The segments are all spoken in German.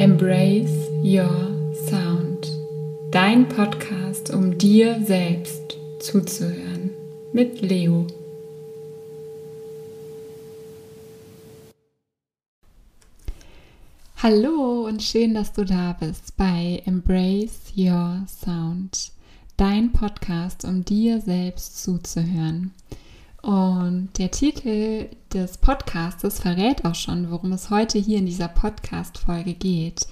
Embrace Your Sound. Dein Podcast, um dir selbst zuzuhören. Mit Leo. Hallo und schön, dass du da bist bei Embrace Your Sound. Dein Podcast, um dir selbst zuzuhören. Und der Titel des Podcastes verrät auch schon, worum es heute hier in dieser Podcast-Folge geht.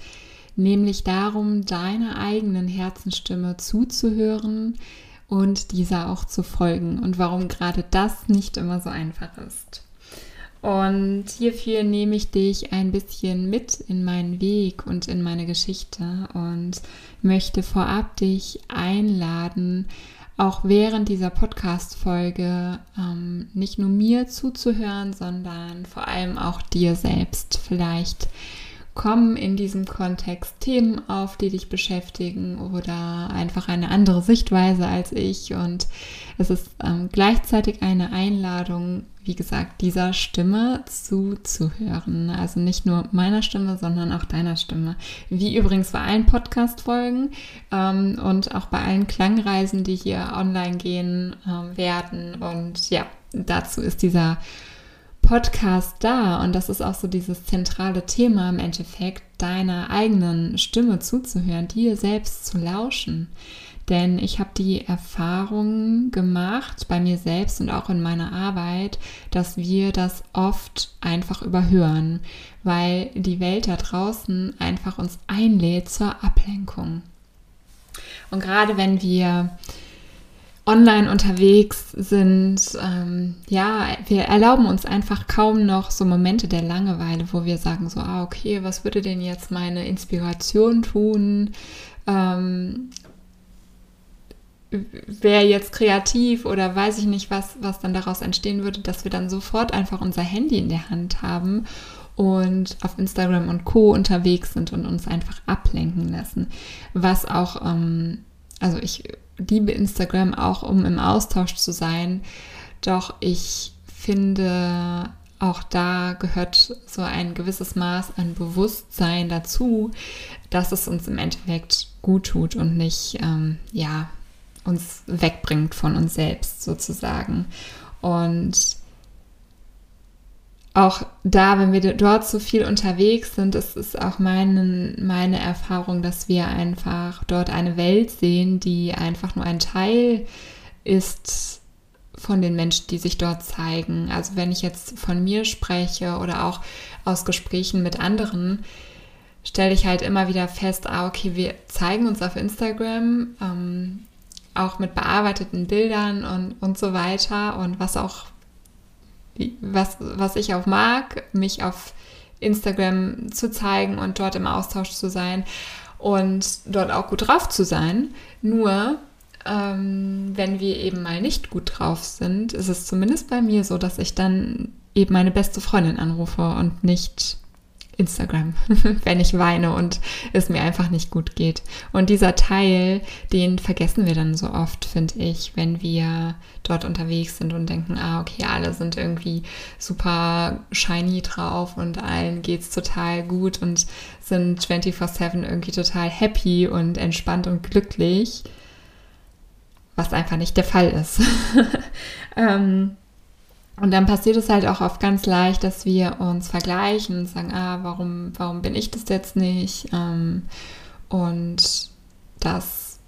Nämlich darum, deiner eigenen Herzensstimme zuzuhören und dieser auch zu folgen und warum gerade das nicht immer so einfach ist. Und hierfür nehme ich dich ein bisschen mit in meinen Weg und in meine Geschichte und möchte vorab dich einladen, auch während dieser Podcast-Folge ähm, nicht nur mir zuzuhören, sondern vor allem auch dir selbst. Vielleicht kommen in diesem Kontext Themen auf, die dich beschäftigen oder einfach eine andere Sichtweise als ich. Und es ist ähm, gleichzeitig eine Einladung, wie gesagt, dieser Stimme zuzuhören. Also nicht nur meiner Stimme, sondern auch deiner Stimme. Wie übrigens bei allen Podcast-Folgen ähm, und auch bei allen Klangreisen, die hier online gehen ähm, werden. Und ja, dazu ist dieser Podcast da. Und das ist auch so dieses zentrale Thema im Endeffekt, deiner eigenen Stimme zuzuhören, dir selbst zu lauschen. Denn ich habe die Erfahrung gemacht bei mir selbst und auch in meiner Arbeit, dass wir das oft einfach überhören, weil die Welt da draußen einfach uns einlädt zur Ablenkung. Und gerade wenn wir online unterwegs sind, ähm, ja, wir erlauben uns einfach kaum noch so Momente der Langeweile, wo wir sagen so, ah, okay, was würde denn jetzt meine Inspiration tun? Ähm, wäre jetzt kreativ oder weiß ich nicht, was, was dann daraus entstehen würde, dass wir dann sofort einfach unser Handy in der Hand haben und auf Instagram und Co. unterwegs sind und uns einfach ablenken lassen. Was auch, ähm, also ich liebe Instagram auch, um im Austausch zu sein, doch ich finde, auch da gehört so ein gewisses Maß an Bewusstsein dazu, dass es uns im Endeffekt gut tut und nicht, ähm, ja, uns wegbringt von uns selbst sozusagen. Und auch da, wenn wir dort so viel unterwegs sind, ist es auch meine, meine Erfahrung, dass wir einfach dort eine Welt sehen, die einfach nur ein Teil ist von den Menschen, die sich dort zeigen. Also wenn ich jetzt von mir spreche oder auch aus Gesprächen mit anderen, stelle ich halt immer wieder fest, ah, okay, wir zeigen uns auf Instagram, ähm, auch mit bearbeiteten Bildern und, und so weiter und was auch, was, was ich auch mag, mich auf Instagram zu zeigen und dort im Austausch zu sein und dort auch gut drauf zu sein. Nur, ähm, wenn wir eben mal nicht gut drauf sind, ist es zumindest bei mir so, dass ich dann eben meine beste Freundin anrufe und nicht Instagram, wenn ich weine und es mir einfach nicht gut geht. Und dieser Teil, den vergessen wir dann so oft, finde ich, wenn wir dort unterwegs sind und denken, ah, okay, alle sind irgendwie super shiny drauf und allen geht es total gut und sind 24-7 irgendwie total happy und entspannt und glücklich, was einfach nicht der Fall ist. ähm, und dann passiert es halt auch oft ganz leicht, dass wir uns vergleichen und sagen, ah, warum, warum bin ich das jetzt nicht? Ähm, und das,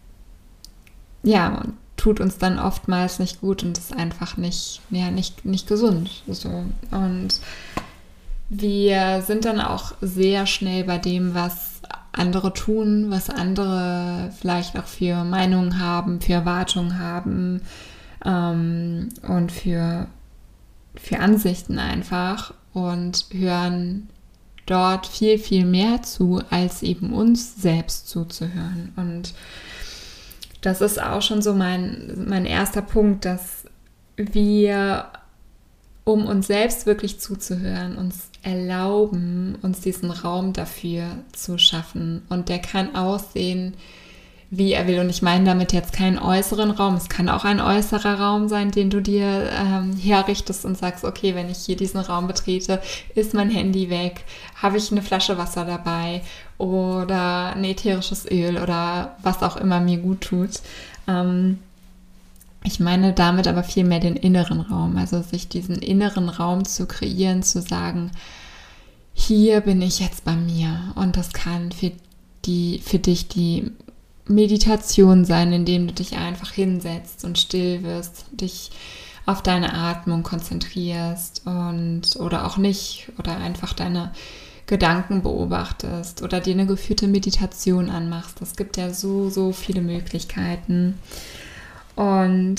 ja, tut uns dann oftmals nicht gut und ist einfach nicht, ja, nicht, nicht gesund. So. Und wir sind dann auch sehr schnell bei dem, was andere tun, was andere vielleicht auch für Meinungen haben, für Erwartungen haben ähm, und für für Ansichten einfach und hören dort viel, viel mehr zu, als eben uns selbst zuzuhören. Und das ist auch schon so mein, mein erster Punkt, dass wir, um uns selbst wirklich zuzuhören, uns erlauben, uns diesen Raum dafür zu schaffen. Und der kann aussehen wie er will. Und ich meine damit jetzt keinen äußeren Raum. Es kann auch ein äußerer Raum sein, den du dir ähm, herrichtest und sagst, okay, wenn ich hier diesen Raum betrete, ist mein Handy weg, habe ich eine Flasche Wasser dabei oder ein ätherisches Öl oder was auch immer mir gut tut. Ähm, ich meine damit aber vielmehr den inneren Raum, also sich diesen inneren Raum zu kreieren, zu sagen, hier bin ich jetzt bei mir und das kann für die für dich die Meditation sein, indem du dich einfach hinsetzt und still wirst, dich auf deine Atmung konzentrierst und oder auch nicht oder einfach deine Gedanken beobachtest oder dir eine geführte Meditation anmachst. Es gibt ja so, so viele Möglichkeiten. Und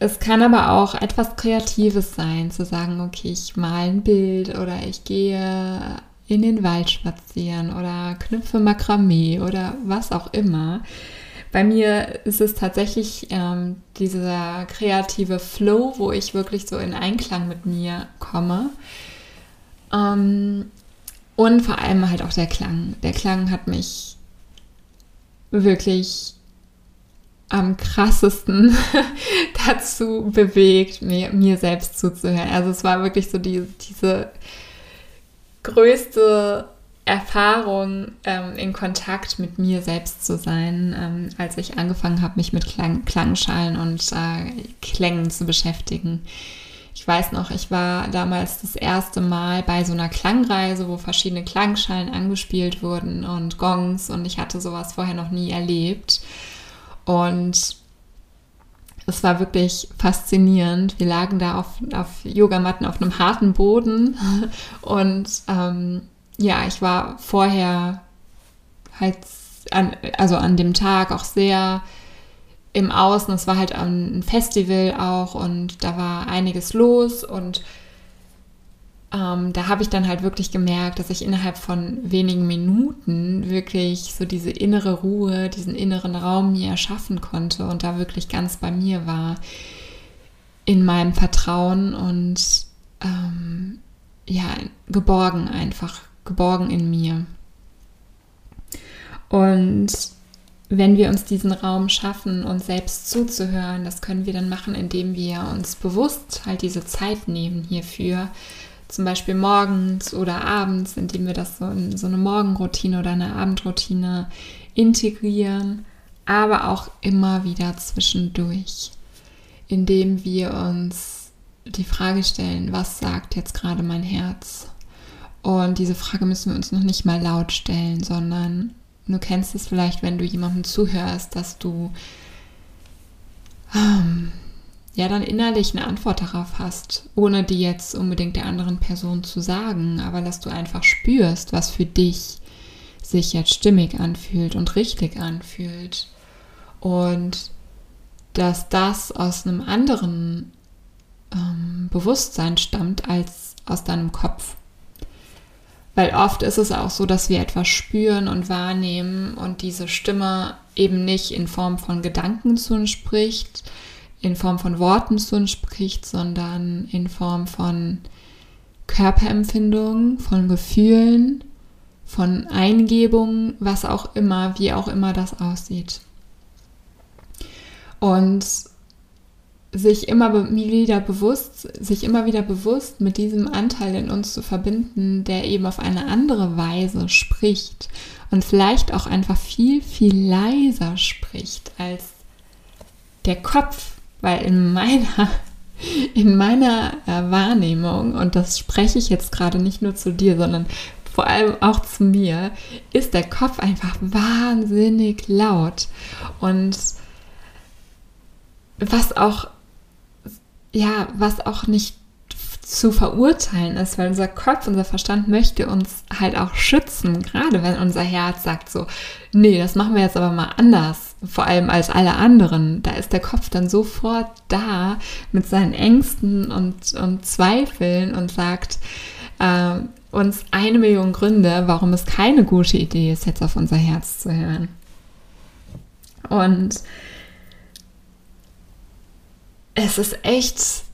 es kann aber auch etwas Kreatives sein, zu sagen, okay, ich male ein Bild oder ich gehe in den Wald spazieren oder knüpfe Makramee oder was auch immer. Bei mir ist es tatsächlich ähm, dieser kreative Flow, wo ich wirklich so in Einklang mit mir komme. Ähm, und vor allem halt auch der Klang. Der Klang hat mich wirklich am krassesten dazu bewegt, mir, mir selbst zuzuhören. Also es war wirklich so die, diese größte Erfahrung, ähm, in Kontakt mit mir selbst zu sein, ähm, als ich angefangen habe, mich mit Klang Klangschalen und äh, Klängen zu beschäftigen. Ich weiß noch, ich war damals das erste Mal bei so einer Klangreise, wo verschiedene Klangschalen angespielt wurden und Gongs und ich hatte sowas vorher noch nie erlebt. Und es war wirklich faszinierend. Wir lagen da auf, auf Yogamatten auf einem harten Boden und ähm, ja, ich war vorher halt, an, also an dem Tag auch sehr im Außen. Es war halt ein Festival auch und da war einiges los und ähm, da habe ich dann halt wirklich gemerkt, dass ich innerhalb von wenigen Minuten wirklich so diese innere Ruhe, diesen inneren Raum mir erschaffen konnte und da wirklich ganz bei mir war, in meinem Vertrauen und ähm, ja, geborgen einfach, geborgen in mir. Und wenn wir uns diesen Raum schaffen, uns selbst zuzuhören, das können wir dann machen, indem wir uns bewusst halt diese Zeit nehmen hierfür, zum Beispiel morgens oder abends, indem wir das so in so eine Morgenroutine oder eine Abendroutine integrieren, aber auch immer wieder zwischendurch, indem wir uns die Frage stellen, was sagt jetzt gerade mein Herz? Und diese Frage müssen wir uns noch nicht mal laut stellen, sondern du kennst es vielleicht, wenn du jemandem zuhörst, dass du ähm, ja dann innerlich eine Antwort darauf hast, ohne die jetzt unbedingt der anderen Person zu sagen, aber dass du einfach spürst, was für dich sich jetzt stimmig anfühlt und richtig anfühlt. Und dass das aus einem anderen ähm, Bewusstsein stammt als aus deinem Kopf. Weil oft ist es auch so, dass wir etwas spüren und wahrnehmen und diese Stimme eben nicht in Form von Gedanken zu uns spricht, in Form von Worten zu uns spricht, sondern in Form von Körperempfindungen, von Gefühlen, von Eingebungen, was auch immer, wie auch immer das aussieht. Und sich immer wieder bewusst, sich immer wieder bewusst mit diesem Anteil in uns zu verbinden, der eben auf eine andere Weise spricht und vielleicht auch einfach viel, viel leiser spricht als der Kopf, weil in meiner, in meiner äh, Wahrnehmung, und das spreche ich jetzt gerade nicht nur zu dir, sondern vor allem auch zu mir, ist der Kopf einfach wahnsinnig laut. Und was auch, ja, was auch nicht zu verurteilen ist, weil unser Kopf, unser Verstand möchte uns halt auch schützen, gerade wenn unser Herz sagt so, nee, das machen wir jetzt aber mal anders, vor allem als alle anderen. Da ist der Kopf dann sofort da mit seinen Ängsten und, und Zweifeln und sagt äh, uns eine Million Gründe, warum es keine gute Idee ist, jetzt auf unser Herz zu hören. Und es ist echt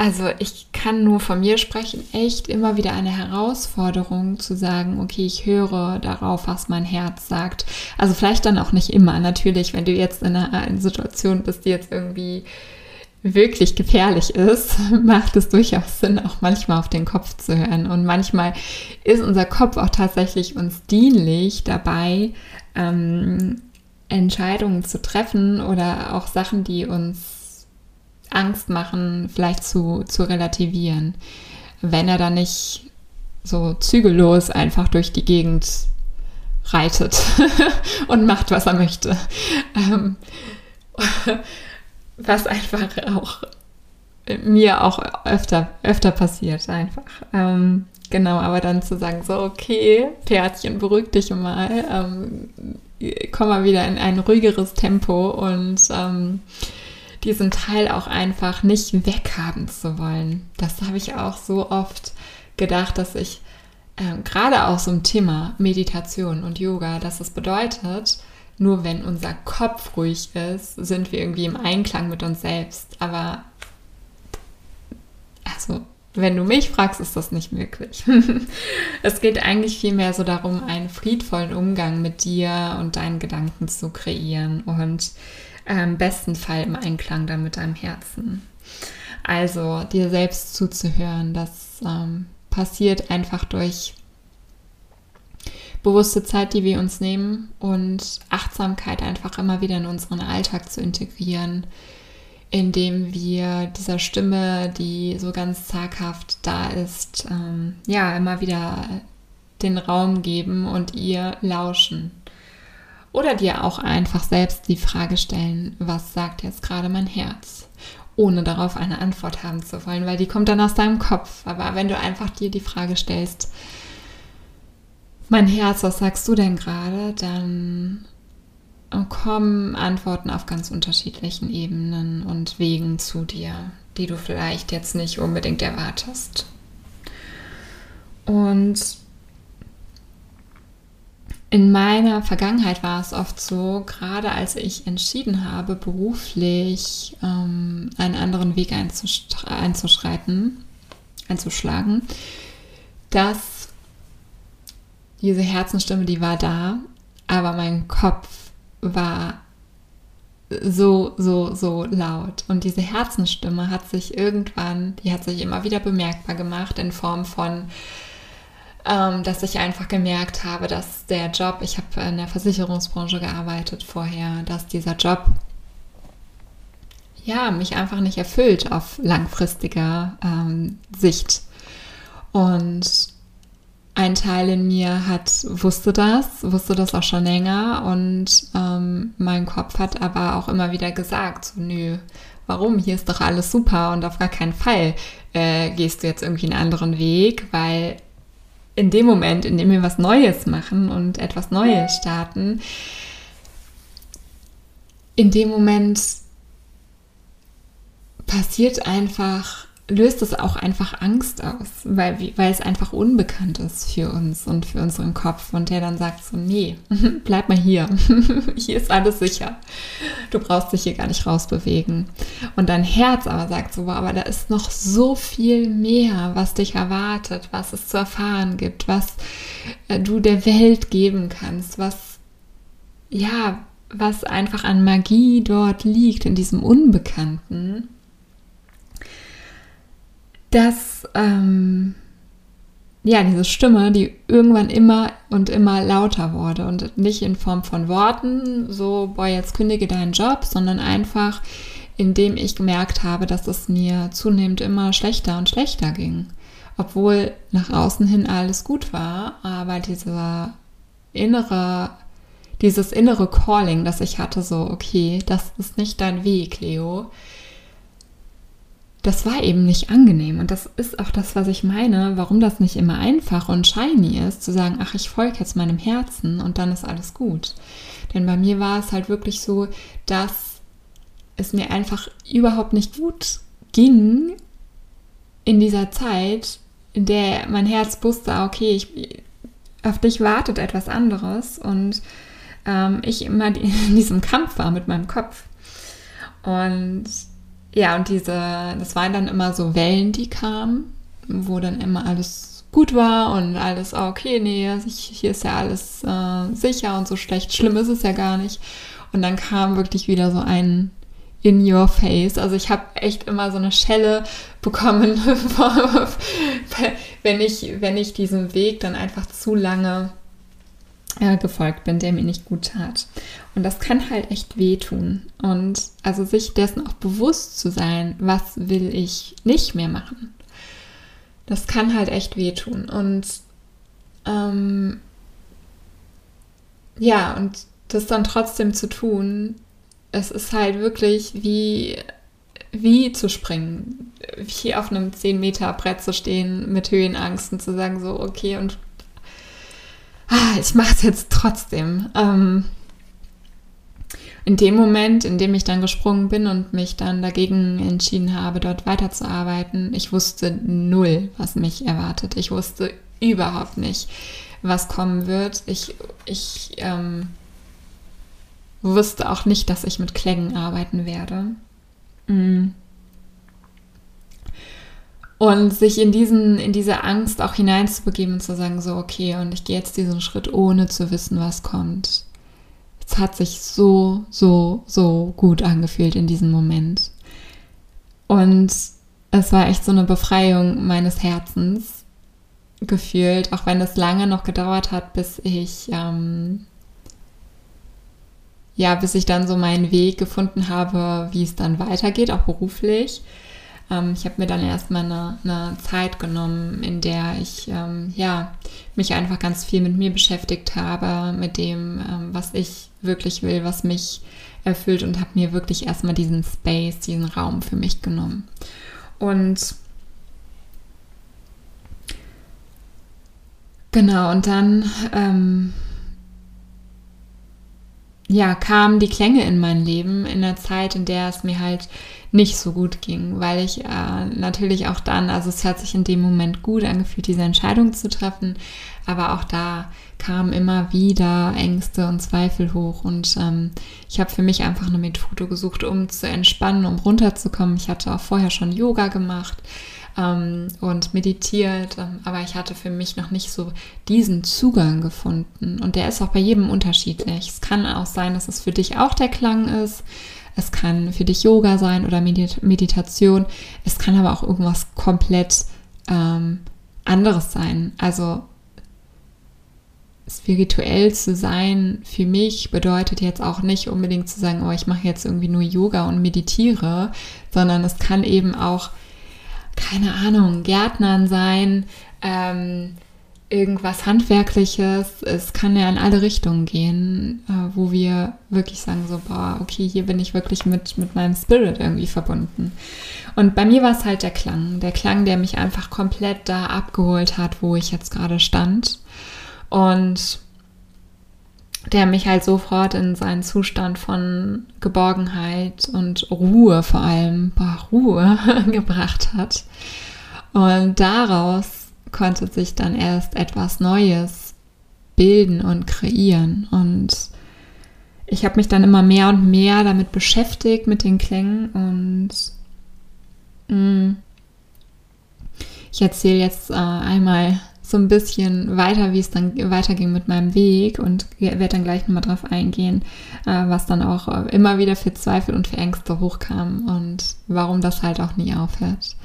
also ich kann nur von mir sprechen, echt immer wieder eine Herausforderung zu sagen, okay, ich höre darauf, was mein Herz sagt. Also vielleicht dann auch nicht immer. Natürlich, wenn du jetzt in einer, Situation bist, die jetzt irgendwie wirklich gefährlich ist, macht es durchaus Sinn, auch manchmal auf den Kopf zu hören. Und manchmal ist unser Kopf auch tatsächlich uns dienlich dabei, ähm, Entscheidungen zu treffen oder auch Sachen, die uns Angst machen, vielleicht zu, zu relativieren. Wenn er dann nicht so zügellos einfach durch die Gegend reitet und macht, was er möchte. Ähm, was einfach auch mir auch öfter, öfter passiert einfach. Ähm, genau, aber dann zu sagen, so, okay, Pferdchen, beruhig dich mal, ähm, komm mal wieder in ein ruhigeres Tempo und ähm, diesen Teil auch einfach nicht weghaben zu wollen. Das habe ich auch so oft gedacht, dass ich äh, gerade auch so ein Thema Meditation und Yoga, dass es bedeutet, nur wenn unser Kopf ruhig ist, sind wir irgendwie im Einklang mit uns selbst. Aber also, wenn du mich fragst, ist das nicht möglich. es geht eigentlich vielmehr so darum, einen friedvollen Umgang mit dir und deinen Gedanken zu kreieren und im besten Fall im Einklang dann mit deinem Herzen. Also dir selbst zuzuhören, das ähm, passiert einfach durch bewusste Zeit, die wir uns nehmen und Achtsamkeit einfach immer wieder in unseren Alltag zu integrieren, indem wir dieser Stimme, die so ganz zaghaft da ist, ähm, ja, immer wieder den Raum geben und ihr lauschen. Oder dir auch einfach selbst die Frage stellen, was sagt jetzt gerade mein Herz? Ohne darauf eine Antwort haben zu wollen, weil die kommt dann aus deinem Kopf. Aber wenn du einfach dir die Frage stellst, mein Herz, was sagst du denn gerade? Dann kommen Antworten auf ganz unterschiedlichen Ebenen und Wegen zu dir, die du vielleicht jetzt nicht unbedingt erwartest. Und in meiner Vergangenheit war es oft so, gerade als ich entschieden habe, beruflich ähm, einen anderen Weg einzuschreiten, einzuschlagen, dass diese Herzenstimme, die war da, aber mein Kopf war so, so, so laut. Und diese Herzenstimme hat sich irgendwann, die hat sich immer wieder bemerkbar gemacht in Form von ähm, dass ich einfach gemerkt habe, dass der Job, ich habe in der Versicherungsbranche gearbeitet vorher, dass dieser Job ja mich einfach nicht erfüllt auf langfristiger ähm, Sicht. Und ein Teil in mir hat wusste das, wusste das auch schon länger und ähm, mein Kopf hat aber auch immer wieder gesagt, so nö, warum? Hier ist doch alles super und auf gar keinen Fall äh, gehst du jetzt irgendwie einen anderen Weg, weil in dem Moment, in dem wir was Neues machen und etwas Neues starten, in dem Moment passiert einfach löst es auch einfach Angst aus, weil, weil es einfach unbekannt ist für uns und für unseren Kopf. Und der dann sagt so, nee, bleib mal hier. hier ist alles sicher. Du brauchst dich hier gar nicht rausbewegen. Und dein Herz aber sagt so, aber da ist noch so viel mehr, was dich erwartet, was es zu erfahren gibt, was äh, du der Welt geben kannst, was, ja, was einfach an Magie dort liegt, in diesem Unbekannten dass ähm, ja diese Stimme, die irgendwann immer und immer lauter wurde und nicht in Form von Worten, so boah jetzt kündige deinen Job, sondern einfach indem ich gemerkt habe, dass es mir zunehmend immer schlechter und schlechter ging, obwohl nach außen hin alles gut war, aber dieser innere dieses innere Calling, das ich hatte, so, okay, das ist nicht dein Weg, Leo das war eben nicht angenehm. Und das ist auch das, was ich meine, warum das nicht immer einfach und shiny ist, zu sagen, ach, ich folge jetzt meinem Herzen und dann ist alles gut. Denn bei mir war es halt wirklich so, dass es mir einfach überhaupt nicht gut ging in dieser Zeit, in der mein Herz wusste, okay, ich, auf dich wartet etwas anderes und ähm, ich immer in diesem Kampf war mit meinem Kopf. Und ja, und diese, das waren dann immer so Wellen, die kamen, wo dann immer alles gut war und alles, ah, okay, nee, hier ist ja alles äh, sicher und so schlecht, schlimm ist es ja gar nicht. Und dann kam wirklich wieder so ein in your face. Also ich habe echt immer so eine Schelle bekommen, wenn ich, wenn ich diesem Weg dann einfach zu lange äh, gefolgt bin, der mir nicht gut tat. Und das kann halt echt wehtun. Und also sich dessen auch bewusst zu sein, was will ich nicht mehr machen. Das kann halt echt wehtun. Und ähm, ja, und das dann trotzdem zu tun, es ist halt wirklich wie, wie zu springen, wie auf einem 10 Meter Brett zu stehen mit Höhenangst und zu sagen so, okay, und ich mache es jetzt trotzdem. Ähm, in dem Moment, in dem ich dann gesprungen bin und mich dann dagegen entschieden habe, dort weiterzuarbeiten, ich wusste null, was mich erwartet. Ich wusste überhaupt nicht, was kommen wird. Ich, ich ähm, wusste auch nicht, dass ich mit Klängen arbeiten werde. Mm. Und sich in, diesen, in diese Angst auch hineinzubegeben und zu sagen, so, okay, und ich gehe jetzt diesen Schritt, ohne zu wissen, was kommt. Es hat sich so, so, so gut angefühlt in diesem Moment. Und es war echt so eine Befreiung meines Herzens gefühlt, auch wenn es lange noch gedauert hat, bis ich ähm, ja, bis ich dann so meinen Weg gefunden habe, wie es dann weitergeht, auch beruflich. Ähm, ich habe mir dann erstmal eine, eine Zeit genommen, in der ich ähm, ja, mich einfach ganz viel mit mir beschäftigt habe, mit dem, ähm, was ich wirklich will, was mich erfüllt und habe mir wirklich erstmal diesen Space, diesen Raum für mich genommen. Und genau, und dann ähm, ja, kamen die Klänge in mein Leben in der Zeit, in der es mir halt nicht so gut ging, weil ich äh, natürlich auch dann, also es hat sich in dem Moment gut angefühlt, diese Entscheidung zu treffen, aber auch da kamen immer wieder Ängste und Zweifel hoch und ähm, ich habe für mich einfach eine Methode gesucht, um zu entspannen, um runterzukommen. Ich hatte auch vorher schon Yoga gemacht ähm, und meditiert, ähm, aber ich hatte für mich noch nicht so diesen Zugang gefunden. Und der ist auch bei jedem unterschiedlich. Es kann auch sein, dass es für dich auch der Klang ist. Es kann für dich Yoga sein oder Medit Meditation. Es kann aber auch irgendwas komplett ähm, anderes sein. Also spirituell zu sein für mich bedeutet jetzt auch nicht unbedingt zu sagen, oh, ich mache jetzt irgendwie nur Yoga und meditiere, sondern es kann eben auch keine Ahnung, Gärtnern sein, ähm, irgendwas Handwerkliches. Es kann ja in alle Richtungen gehen, äh, wo wir wirklich sagen so, boah, okay, hier bin ich wirklich mit, mit meinem Spirit irgendwie verbunden. Und bei mir war es halt der Klang, der Klang, der mich einfach komplett da abgeholt hat, wo ich jetzt gerade stand. Und der mich halt sofort in seinen Zustand von Geborgenheit und Ruhe vor allem, boah, Ruhe gebracht hat. Und daraus konnte sich dann erst etwas Neues bilden und kreieren. Und ich habe mich dann immer mehr und mehr damit beschäftigt, mit den Klängen. Und mh, mm, ich erzähle jetzt äh, einmal so ein bisschen weiter, wie es dann weiterging mit meinem Weg und werde dann gleich nochmal drauf eingehen, äh, was dann auch äh, immer wieder für Zweifel und für Ängste hochkam und warum das halt auch nie aufhört.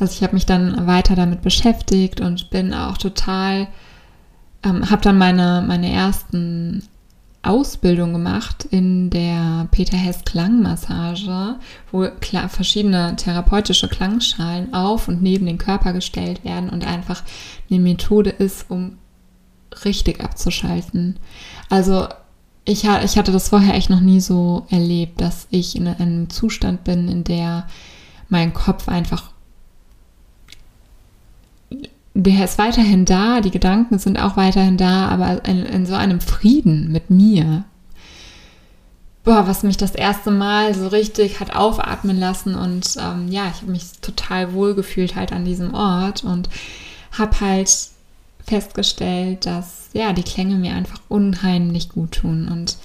Also ich habe mich dann weiter damit beschäftigt und bin auch total, ähm, habe dann meine, meine ersten Ausbildung gemacht in der Peter Hess Klangmassage, wo verschiedene therapeutische Klangschalen auf und neben den Körper gestellt werden und einfach eine Methode ist, um richtig abzuschalten. Also ich, ich hatte das vorher echt noch nie so erlebt, dass ich in einem Zustand bin, in der mein Kopf einfach der ist weiterhin da, die Gedanken sind auch weiterhin da, aber in, in so einem Frieden mit mir. Boah, was mich das erste Mal so richtig hat aufatmen lassen und ähm, ja, ich habe mich total wohl gefühlt halt an diesem Ort und habe halt festgestellt, dass ja die Klänge mir einfach unheimlich gut tun und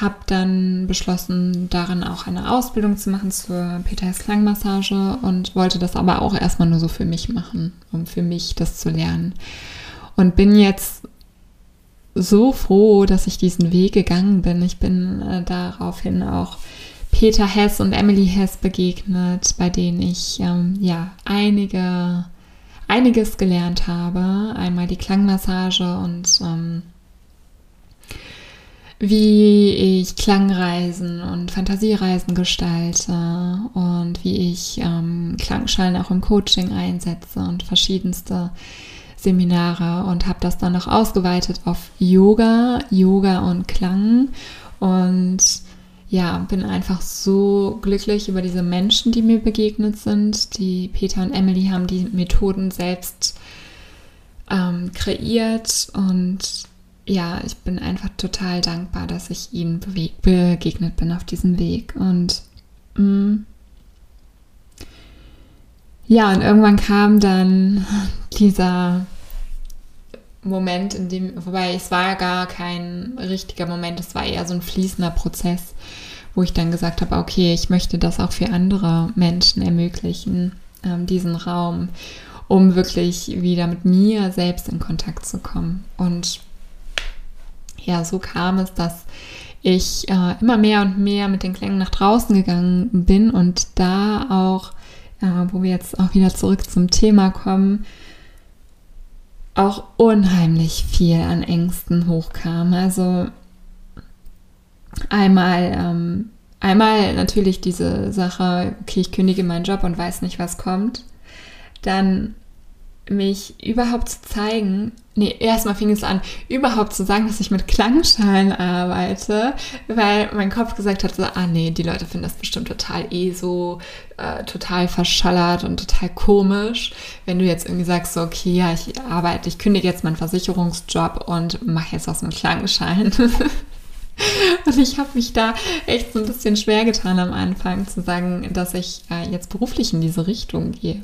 habe dann beschlossen, darin auch eine Ausbildung zu machen zur Peters Klangmassage und wollte das aber auch erstmal nur so für mich machen, um für mich das zu lernen. Und bin jetzt so froh, dass ich diesen Weg gegangen bin. Ich bin äh, daraufhin auch Peter Hess und Emily Hess begegnet, bei denen ich ähm, ja einige, einiges gelernt habe. Einmal die Klangmassage und ähm, wie ich Klangreisen und Fantasiereisen gestalte und wie ich ähm, Klangschalen auch im Coaching einsetze und verschiedenste Seminare und habe das dann noch ausgeweitet auf Yoga, Yoga und Klang und ja, bin einfach so glücklich über diese Menschen, die mir begegnet sind. Die Peter und Emily haben die Methoden selbst ähm, kreiert und ja, ich bin einfach total dankbar, dass ich ihnen begegnet bin auf diesem Weg. Und mh, mm, ja, und irgendwann kam dann dieser Moment, in dem, wobei es war gar kein richtiger Moment, es war eher so ein fließender Prozess, wo ich dann gesagt habe, okay, ich möchte das auch für andere Menschen ermöglichen, ähm, diesen Raum, um wirklich wieder mit mir selbst in Kontakt zu kommen. Und ja, so kam es, dass ich äh, immer mehr und mehr mit den Klängen nach draußen gegangen bin und da auch, äh, wo wir jetzt auch wieder zurück zum Thema kommen, auch unheimlich viel an Ängsten hochkam. Also einmal, ähm, einmal natürlich diese Sache, okay, ich kündige meinen Job und weiß nicht, was kommt. Dann mich überhaupt zu zeigen, nee, erstmal fing es an, überhaupt zu sagen, dass ich mit Klangschalen arbeite, weil mein Kopf gesagt hat, so, ah nee, die Leute finden das bestimmt total eh so, äh, total verschallert und total komisch, wenn du jetzt irgendwie sagst, so, okay, ja, ich arbeite, ich kündige jetzt meinen Versicherungsjob und mache jetzt was mit Klangschalen. Und ich habe mich da echt so ein bisschen schwer getan am Anfang zu sagen, dass ich äh, jetzt beruflich in diese Richtung gehe.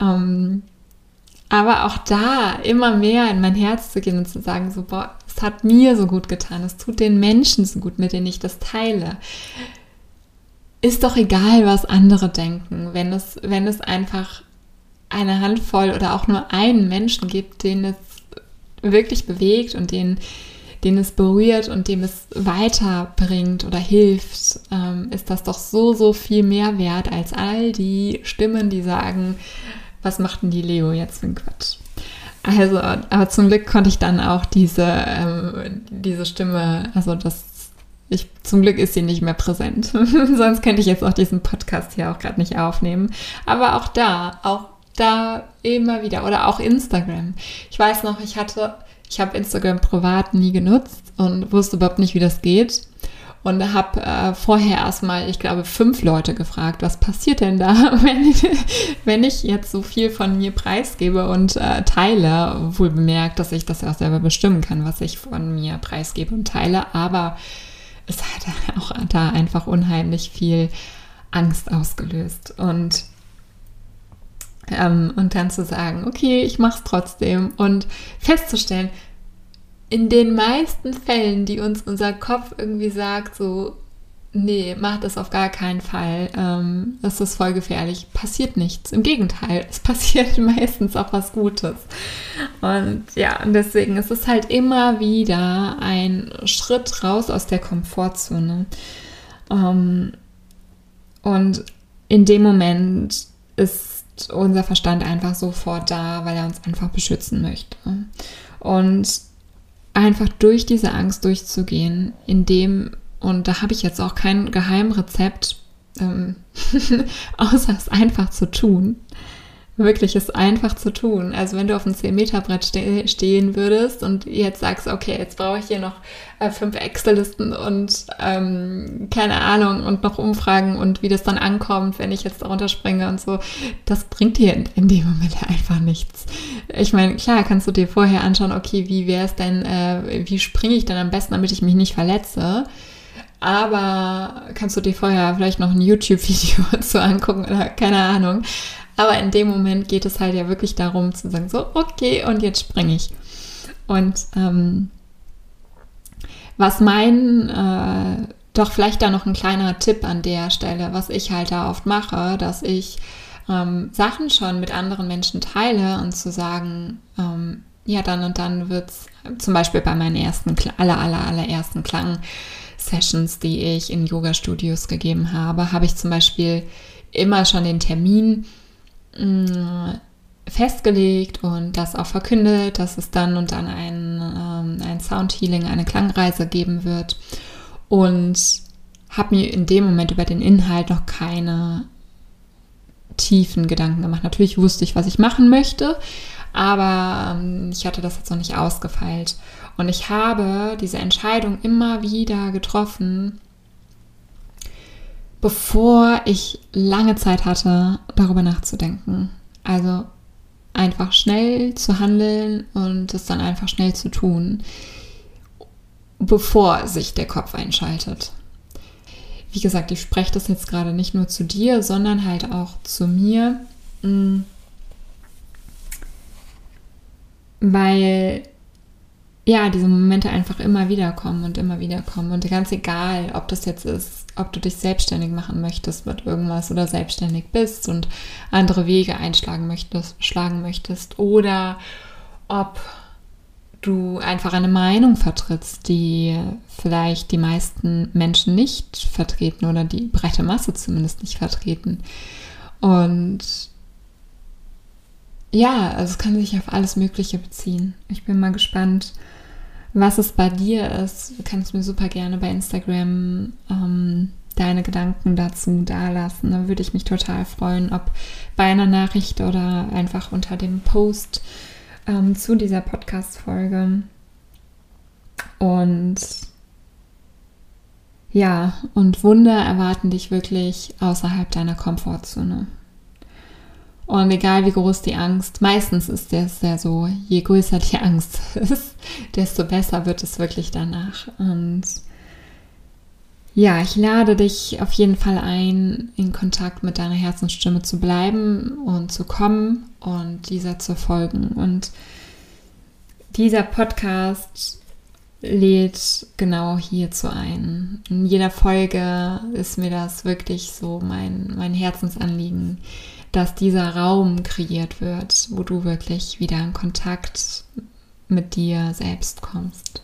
Ähm, aber auch da immer mehr in mein Herz zu gehen und zu sagen, so, boah, es hat mir so gut getan, es tut den Menschen so gut, mit denen ich das teile. Ist doch egal, was andere denken, wenn es, wenn es einfach eine Handvoll oder auch nur einen Menschen gibt, den es wirklich bewegt und den, den es berührt und dem es weiterbringt oder hilft, ähm, ist das doch so, so viel mehr wert als all die Stimmen, die sagen, was macht denn die Leo jetzt für ein Quatsch? Also, aber zum Glück konnte ich dann auch diese, ähm, diese Stimme, also das, ich, zum Glück ist sie nicht mehr präsent. Sonst könnte ich jetzt auch diesen Podcast hier auch gerade nicht aufnehmen. Aber auch da, auch da immer wieder oder auch Instagram. Ich weiß noch, ich hatte, ich habe Instagram privat nie genutzt und wusste überhaupt nicht, wie das geht und habe äh, vorher erstmal, ich glaube, fünf Leute gefragt, was passiert denn da, wenn, wenn ich jetzt so viel von mir preisgebe und äh, teile, wohl bemerkt, dass ich das ja auch selber bestimmen kann, was ich von mir preisgebe und teile, aber es hat auch da einfach unheimlich viel Angst ausgelöst. Und ähm, und dann zu sagen, okay, ich mache es trotzdem und festzustellen, in den meisten Fällen, die uns unser Kopf irgendwie sagt, so, nee, mach das auf gar keinen Fall, ähm, das ist voll gefährlich, passiert nichts. Im Gegenteil, es passiert meistens auch was Gutes. Und ja, und deswegen ist es halt immer wieder ein Schritt raus aus der Komfortzone. Ähm, und in dem Moment ist unser Verstand einfach sofort da, weil er uns einfach beschützen möchte. Und einfach durch diese Angst durchzugehen, indem, und da habe ich jetzt auch kein Geheimrezept, ähm, außer es einfach zu tun, wirklich es einfach zu tun. Also wenn du auf einem 10-Meter-Brett ste stehen würdest und jetzt sagst, okay, jetzt brauche ich hier noch äh, fünf Excel-Listen und ähm, keine Ahnung und noch Umfragen und wie das dann ankommt, wenn ich jetzt darunter springe und so, das bringt dir in, in dem Moment einfach nichts. Ich meine, klar kannst du dir vorher anschauen, okay, wie wäre es denn, äh, wie springe ich denn am besten, damit ich mich nicht verletze? aber kannst du dir vorher vielleicht noch ein YouTube-Video zu angucken oder keine Ahnung. Aber in dem Moment geht es halt ja wirklich darum zu sagen, so, okay, und jetzt springe ich. Und ähm, was mein, äh, doch vielleicht da noch ein kleiner Tipp an der Stelle, was ich halt da oft mache, dass ich ähm, Sachen schon mit anderen Menschen teile und zu sagen, ähm, ja, dann und dann wird es zum Beispiel bei meinen ersten, aller, aller, allerersten Klang-Sessions, die ich in Yoga-Studios gegeben habe, habe ich zum Beispiel immer schon den Termin mm, festgelegt und das auch verkündet, dass es dann und dann ein, ähm, ein Soundhealing, eine Klangreise geben wird. Und habe mir in dem Moment über den Inhalt noch keine tiefen Gedanken gemacht. Natürlich wusste ich, was ich machen möchte, aber ähm, ich hatte das jetzt noch nicht ausgefeilt. Und ich habe diese Entscheidung immer wieder getroffen, bevor ich lange Zeit hatte, darüber nachzudenken. Also einfach schnell zu handeln und es dann einfach schnell zu tun, bevor sich der Kopf einschaltet. Wie gesagt, ich spreche das jetzt gerade nicht nur zu dir, sondern halt auch zu mir, mm. weil ja, diese Momente einfach immer wieder kommen und immer wieder kommen. Und ganz egal, ob das jetzt ist, ob du dich selbstständig machen möchtest mit irgendwas oder selbstständig bist und andere Wege einschlagen möchtest, schlagen möchtest oder ob du einfach eine Meinung vertrittst, die vielleicht die meisten Menschen nicht vertreten oder die breite Masse zumindest nicht vertreten. Und ja, also es kann sich auf alles Mögliche beziehen. Ich bin mal gespannt, was es bei dir ist. Du kannst mir super gerne bei Instagram ähm, deine Gedanken dazu dalassen. Da würde ich mich total freuen, ob bei einer Nachricht oder einfach unter dem Post ähm, zu dieser Podcast-Folge. Und ja, und Wunder erwarten dich wirklich außerhalb deiner Komfortzone. Und egal wie groß die Angst, meistens ist es ja so, je größer die Angst ist, desto besser wird es wirklich danach. Und ja, ich lade dich auf jeden Fall ein, in Kontakt mit deiner Herzensstimme zu bleiben und zu kommen und dieser zu folgen. Und dieser Podcast lädt genau hierzu ein. In jeder Folge ist mir das wirklich so mein, mein Herzensanliegen, dass dieser Raum kreiert wird, wo du wirklich wieder in Kontakt mit dir selbst kommst.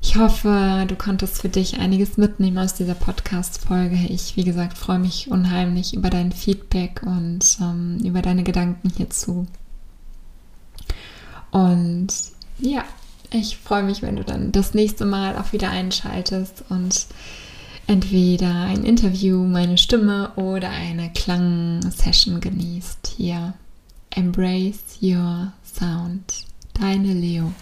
Ich hoffe, du konntest für dich einiges mitnehmen aus dieser Podcast-Folge. Ich, wie gesagt, freue mich unheimlich über dein Feedback und ähm, über deine Gedanken hierzu. Und ja, ich freue mich, wenn du dann das nächste Mal auch wieder einschaltest und entweder ein Interview, meine Stimme oder eine Klangsession genießt. Hier, embrace your sound. Deine Leo.